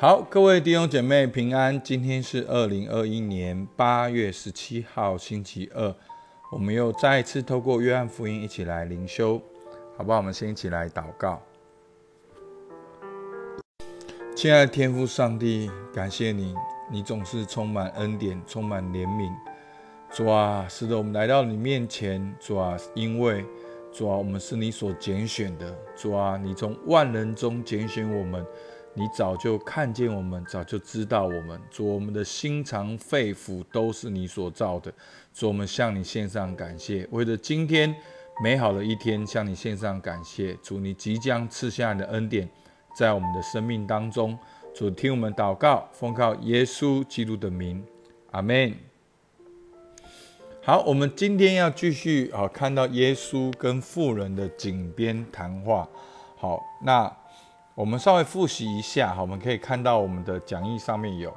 好，各位弟兄姐妹平安。今天是二零二一年八月十七号，星期二。我们又再一次透过约翰福音一起来灵修，好不好？我们先一起来祷告。亲爱的天父上帝，感谢你，你总是充满恩典，充满怜悯。主啊，使得我们来到你面前。主啊，因为主啊，我们是你所拣选的。主啊，你从万人中拣选我们。你早就看见我们，早就知道我们。主，我们的心肠肺腑都是你所造的。主，我们向你献上感谢，为了今天美好的一天，向你献上感谢。主，你即将赐下你的恩典，在我们的生命当中。主，听我们祷告，奉靠耶稣基督的名，阿门。好，我们今天要继续啊，看到耶稣跟富人的井边谈话。好，那。我们稍微复习一下，哈，我们可以看到我们的讲义上面有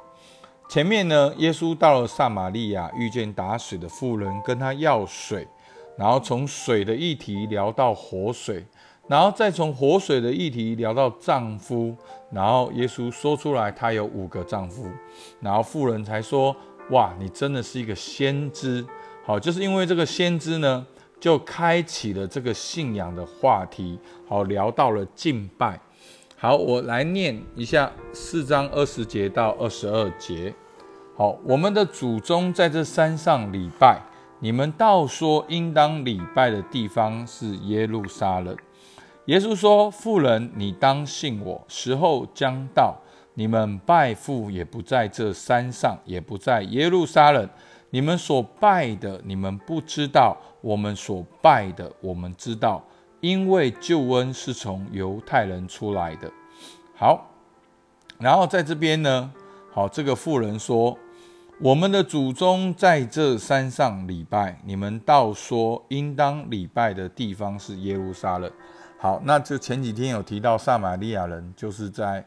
前面呢，耶稣到了撒玛利亚，遇见打水的妇人，跟他要水，然后从水的议题聊到活水，然后再从活水的议题聊到丈夫，然后耶稣说出来他有五个丈夫，然后妇人才说：哇，你真的是一个先知，好，就是因为这个先知呢，就开启了这个信仰的话题，好，聊到了敬拜。好，我来念一下四章二十节到二十二节。好，我们的祖宗在这山上礼拜，你们倒说应当礼拜的地方是耶路撒冷。耶稣说：“妇人，你当信我，时候将到，你们拜父也不在这山上，也不在耶路撒冷。你们所拜的，你们不知道；我们所拜的，我们知道。”因为救恩是从犹太人出来的，好，然后在这边呢，好，这个妇人说，我们的祖宗在这山上礼拜，你们倒说应当礼拜的地方是耶路撒冷。好，那这前几天有提到撒玛利亚人，就是在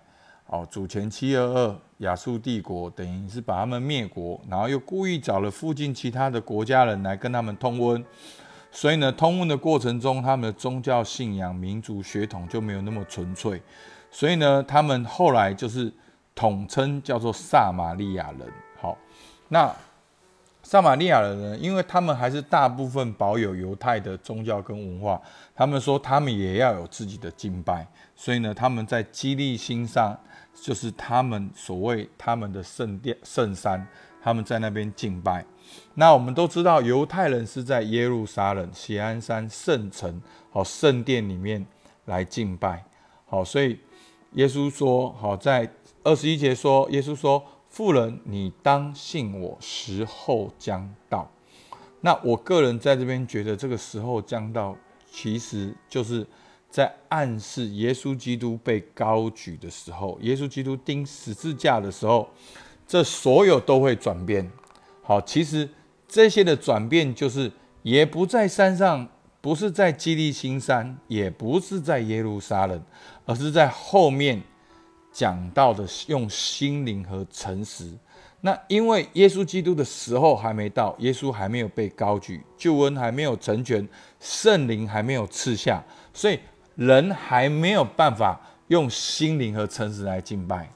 哦主前七二二亚述帝国，等于是把他们灭国，然后又故意找了附近其他的国家人来跟他们通婚。所以呢，通婚的过程中，他们的宗教信仰、民族血统就没有那么纯粹。所以呢，他们后来就是统称叫做撒玛利亚人。好，那撒玛利亚人呢，因为他们还是大部分保有犹太的宗教跟文化，他们说他们也要有自己的敬拜。所以呢，他们在基利心上，就是他们所谓他们的圣殿、圣山，他们在那边敬拜。那我们都知道，犹太人是在耶路撒冷锡安山圣城，好圣殿里面来敬拜，好，所以耶稣说，好在二十一节说，耶稣说，妇人，你当信我，时候将到。那我个人在这边觉得，这个时候将到，其实就是在暗示耶稣基督被高举的时候，耶稣基督钉十字架的时候，这所有都会转变。好，其实这些的转变就是，也不在山上，不是在基利新山，也不是在耶路撒冷，而是在后面讲到的用心灵和诚实。那因为耶稣基督的时候还没到，耶稣还没有被高举，救恩还没有成全，圣灵还没有赐下，所以人还没有办法用心灵和诚实来敬拜。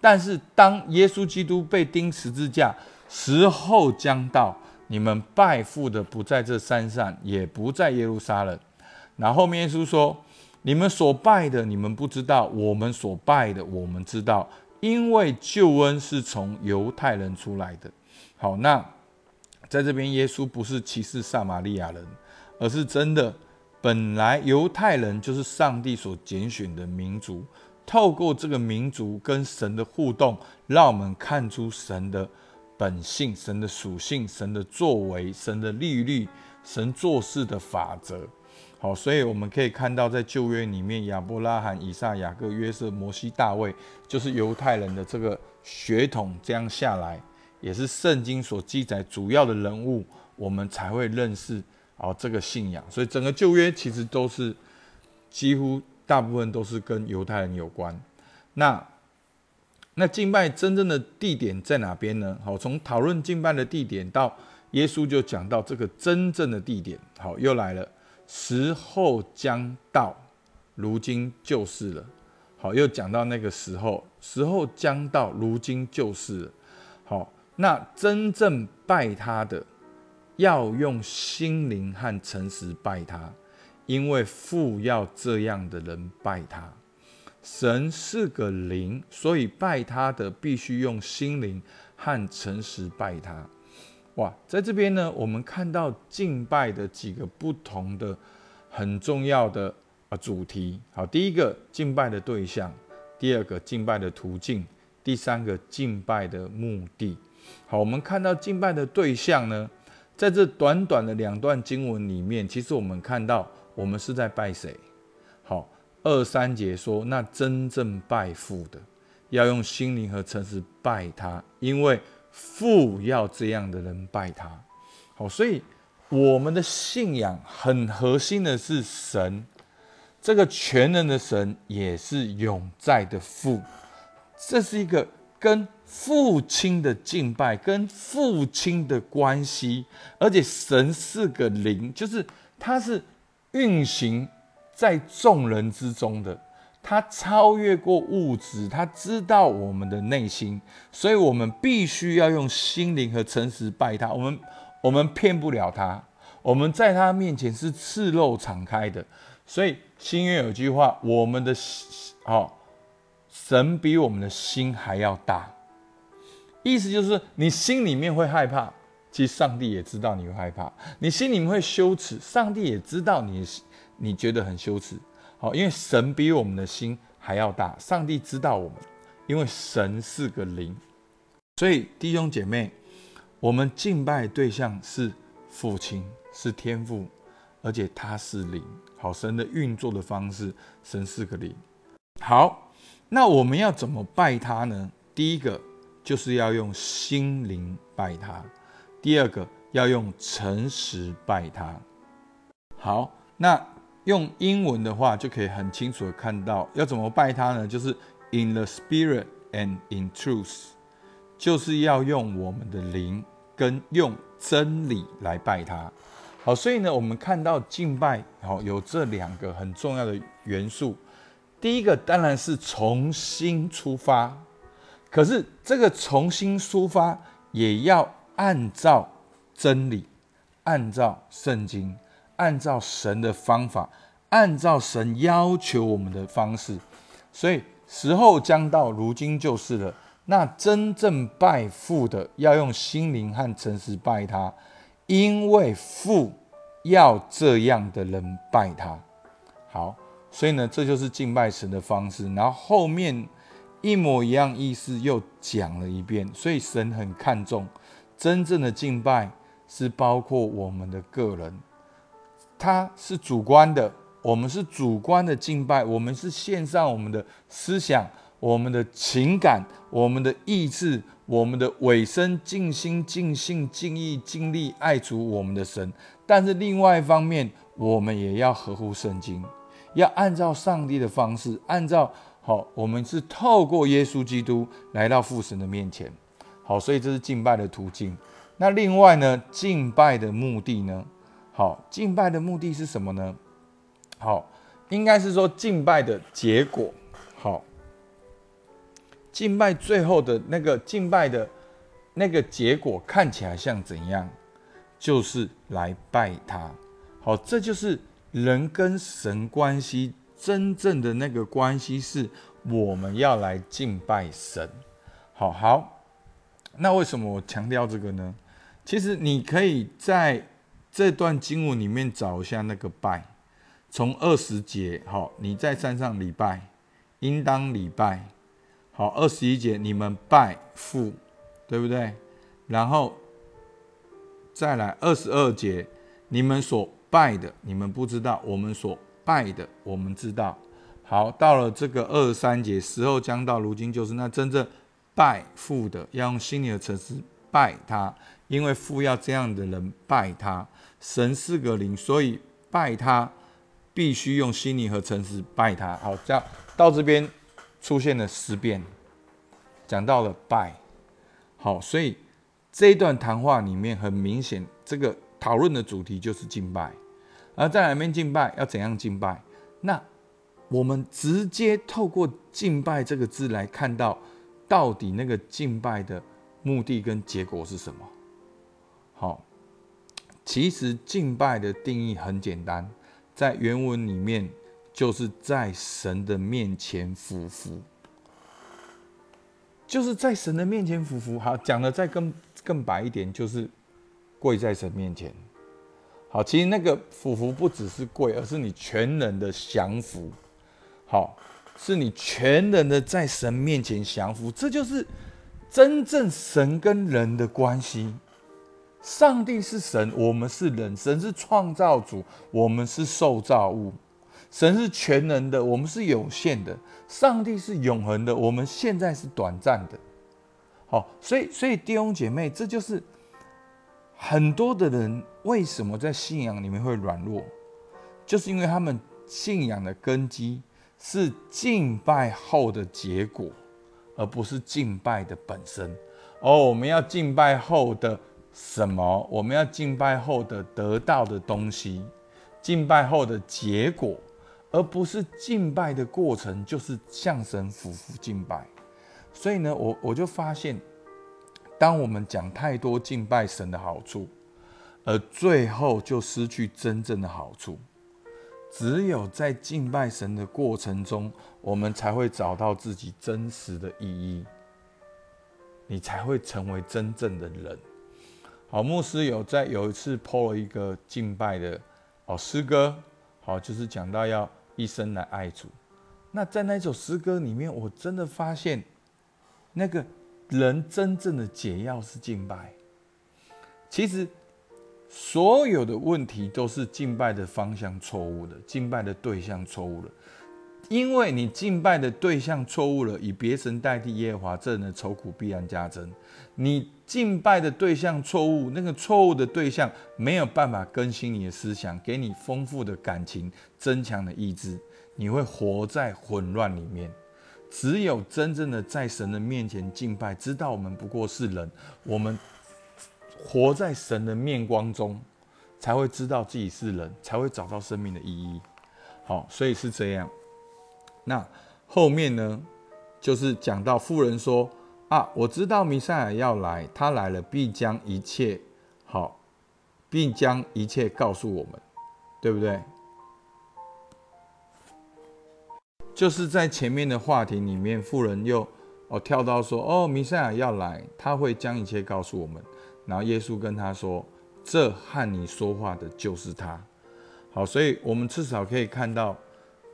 但是当耶稣基督被钉十字架，时候将到，你们拜父的不在这山上，也不在耶路撒冷。然后面耶稣说：“你们所拜的，你们不知道；我们所拜的，我们知道。因为救恩是从犹太人出来的。”好，那在这边，耶稣不是歧视撒玛利亚人，而是真的，本来犹太人就是上帝所拣选的民族。透过这个民族跟神的互动，让我们看出神的。本性、神的属性、神的作为、神的律律、神做事的法则，好，所以我们可以看到，在旧约里面，亚伯拉罕、以撒、雅各、约瑟、摩西、大卫，就是犹太人的这个血统，这样下来，也是圣经所记载主要的人物，我们才会认识哦这个信仰。所以整个旧约其实都是几乎大部分都是跟犹太人有关。那那敬拜真正的地点在哪边呢？好，从讨论敬拜的地点到耶稣就讲到这个真正的地点。好，又来了，时候将到，如今就是了。好，又讲到那个时候，时候将到，如今就是了。好，那真正拜他的，要用心灵和诚实拜他，因为父要这样的人拜他。神是个灵，所以拜他的必须用心灵和诚实拜他。哇，在这边呢，我们看到敬拜的几个不同的很重要的。啊，主题好，第一个敬拜的对象，第二个敬拜的途径，第三个敬拜的目的。好，我们看到敬拜的对象呢，在这短短的两段经文里面，其实我们看到我们是在拜谁？好，二三节说，那真正拜父的，要用心灵和诚实拜他，因为父要这样的人拜他。好，所以我们的信仰很核心的是神。这个全能的神也是永在的父，这是一个跟父亲的敬拜，跟父亲的关系，而且神是个灵，就是他是运行在众人之中的，他超越过物质，他知道我们的内心，所以我们必须要用心灵和诚实拜他，我们我们骗不了他，我们在他面前是赤露敞开的。所以新约有句话，我们的心哦，神比我们的心还要大，意思就是你心里面会害怕，其实上帝也知道你会害怕，你心里面会羞耻，上帝也知道你你觉得很羞耻，好，因为神比我们的心还要大，上帝知道我们，因为神是个灵，所以弟兄姐妹，我们敬拜对象是父亲，是天父。而且他是灵，好神的运作的方式，神是个灵。好，那我们要怎么拜他呢？第一个就是要用心灵拜他，第二个要用诚实拜他。好，那用英文的话就可以很清楚的看到，要怎么拜他呢？就是 in the spirit and in truth，就是要用我们的灵跟用真理来拜他。好，所以呢，我们看到敬拜，好有这两个很重要的元素。第一个当然是重新出发，可是这个重新出发也要按照真理，按照圣经，按照神的方法，按照神要求我们的方式。所以时候将到，如今就是了。那真正拜父的，要用心灵和诚实拜他。因为父要这样的人拜他，好，所以呢，这就是敬拜神的方式。然后后面一模一样意思又讲了一遍，所以神很看重真正的敬拜是包括我们的个人，他是主观的，我们是主观的敬拜，我们是献上我们的思想。我们的情感、我们的意志、我们的尾声，尽心、尽性、尽意、尽力爱主我们的神。但是另外一方面，我们也要合乎圣经，要按照上帝的方式，按照好，我们是透过耶稣基督来到父神的面前。好，所以这是敬拜的途径。那另外呢，敬拜的目的呢？好，敬拜的目的是什么呢？好，应该是说敬拜的结果。好。敬拜最后的那个敬拜的那个结果看起来像怎样？就是来拜他。好，这就是人跟神关系真正的那个关系，是我们要来敬拜神。好好，那为什么我强调这个呢？其实你可以在这段经文里面找一下那个拜，从二十节，好，你在山上礼拜，应当礼拜。好，二十一节，你们拜父，对不对？然后再来二十二节，你们所拜的，你们不知道；我们所拜的，我们知道。好，到了这个二十三节，时候将到，如今就是那真正拜父的，要用心里的诚实拜他，因为父要这样的人拜他。神是个灵，所以拜他必须用心灵和诚实拜他。好，这样到这边。出现了十遍，讲到了拜，好，所以这一段谈话里面很明显，这个讨论的主题就是敬拜，而在哪边敬拜，要怎样敬拜？那我们直接透过敬拜这个字来看到，到底那个敬拜的目的跟结果是什么？好，其实敬拜的定义很简单，在原文里面就是在神的面前俯伏，就是在神的面前俯伏。好，讲的再更更白一点，就是跪在神面前。好，其实那个俯伏不只是跪，而是你全人的降服。好，是你全人的在神面前降服，这就是真正神跟人的关系。上帝是神，我们是人；神是创造主，我们是受造物。神是全能的，我们是有限的；上帝是永恒的，我们现在是短暂的。好，所以，所以弟兄姐妹，这就是很多的人为什么在信仰里面会软弱，就是因为他们信仰的根基。是敬拜后的结果，而不是敬拜的本身。哦，我们要敬拜后的什么？我们要敬拜后的得到的东西，敬拜后的结果，而不是敬拜的过程，就是向神俯伏敬拜。所以呢，我我就发现，当我们讲太多敬拜神的好处，而最后就失去真正的好处。只有在敬拜神的过程中，我们才会找到自己真实的意义，你才会成为真正的人。好，牧师有在有一次 po 了一个敬拜的哦诗歌，好，就是讲到要一生来爱主。那在那首诗歌里面，我真的发现，那个人真正的解药是敬拜。其实。所有的问题都是敬拜的方向错误的，敬拜的对象错误了。因为你敬拜的对象错误了，以别神代替耶和华，这人的愁苦必然加增。你敬拜的对象错误，那个错误的对象没有办法更新你的思想，给你丰富的感情，增强的意志，你会活在混乱里面。只有真正的在神的面前敬拜，知道我们不过是人，我们。活在神的面光中，才会知道自己是人，才会找到生命的意义。好，所以是这样。那后面呢，就是讲到富人说：“啊，我知道弥赛亚要来，他来了必将一切好，必将一切告诉我们，对不对？”就是在前面的话题里面，富人又哦跳到说：“哦，弥赛亚要来，他会将一切告诉我们。”然后耶稣跟他说：“这和你说话的就是他。”好，所以我们至少可以看到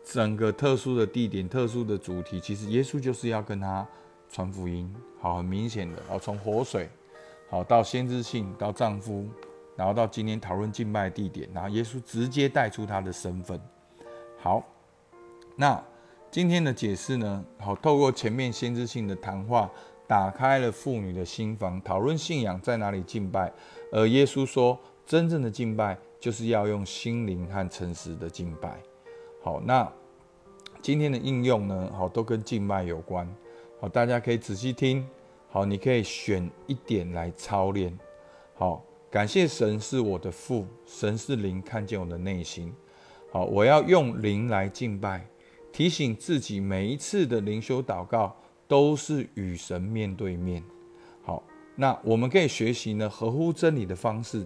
整个特殊的地点、特殊的主题，其实耶稣就是要跟他传福音。好，很明显的，好，从活水，好到先知性，到丈夫，然后到今天讨论敬拜地点，然后耶稣直接带出他的身份。好，那今天的解释呢？好，透过前面先知性的谈话。打开了妇女的心房，讨论信仰在哪里敬拜。而耶稣说，真正的敬拜就是要用心灵和诚实的敬拜。好，那今天的应用呢？好，都跟敬拜有关。好，大家可以仔细听。好，你可以选一点来操练。好，感谢神是我的父，神是灵，看见我的内心。好，我要用灵来敬拜，提醒自己每一次的灵修祷告。都是与神面对面。好，那我们可以学习呢合乎真理的方式。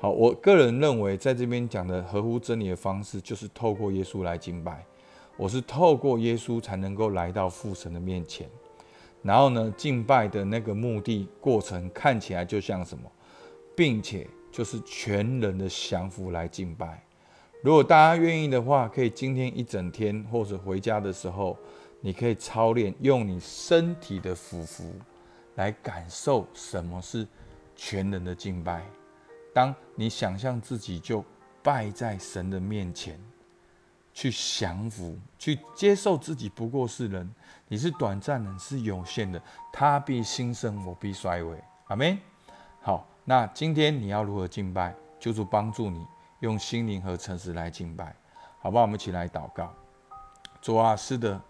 好，我个人认为，在这边讲的合乎真理的方式，就是透过耶稣来敬拜。我是透过耶稣才能够来到父神的面前。然后呢，敬拜的那个目的过程看起来就像什么，并且就是全人的降服来敬拜。如果大家愿意的话，可以今天一整天或者回家的时候。你可以操练用你身体的俯伏来感受什么是全人的敬拜。当你想象自己就拜在神的面前，去降服，去接受自己不过是人，你是短暂的，是有限的。他必兴盛，我必衰微。阿门。好，那今天你要如何敬拜？就是帮助你用心灵和诚实来敬拜，好不好？我们一起来祷告。主啊，是的。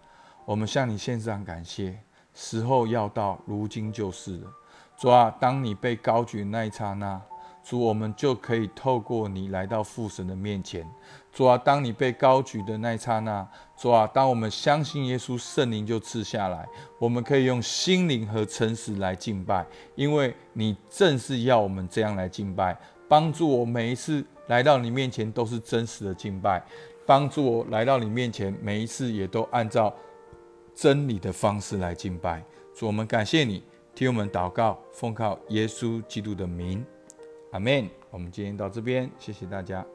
我们向你献上感谢，时候要到，如今就是了。主啊，当你被高举那一刹那，主，我们就可以透过你来到父神的面前。主啊，当你被高举的那一刹那，主啊，当我们相信耶稣，圣灵就赐下来，我们可以用心灵和诚实来敬拜，因为你正是要我们这样来敬拜，帮助我每一次来到你面前都是真实的敬拜，帮助我来到你面前每一次也都按照真理的方式来敬拜。主，我们感谢你，替我们祷告，奉靠耶稣基督的名，阿门。我们今天到这边，谢谢大家。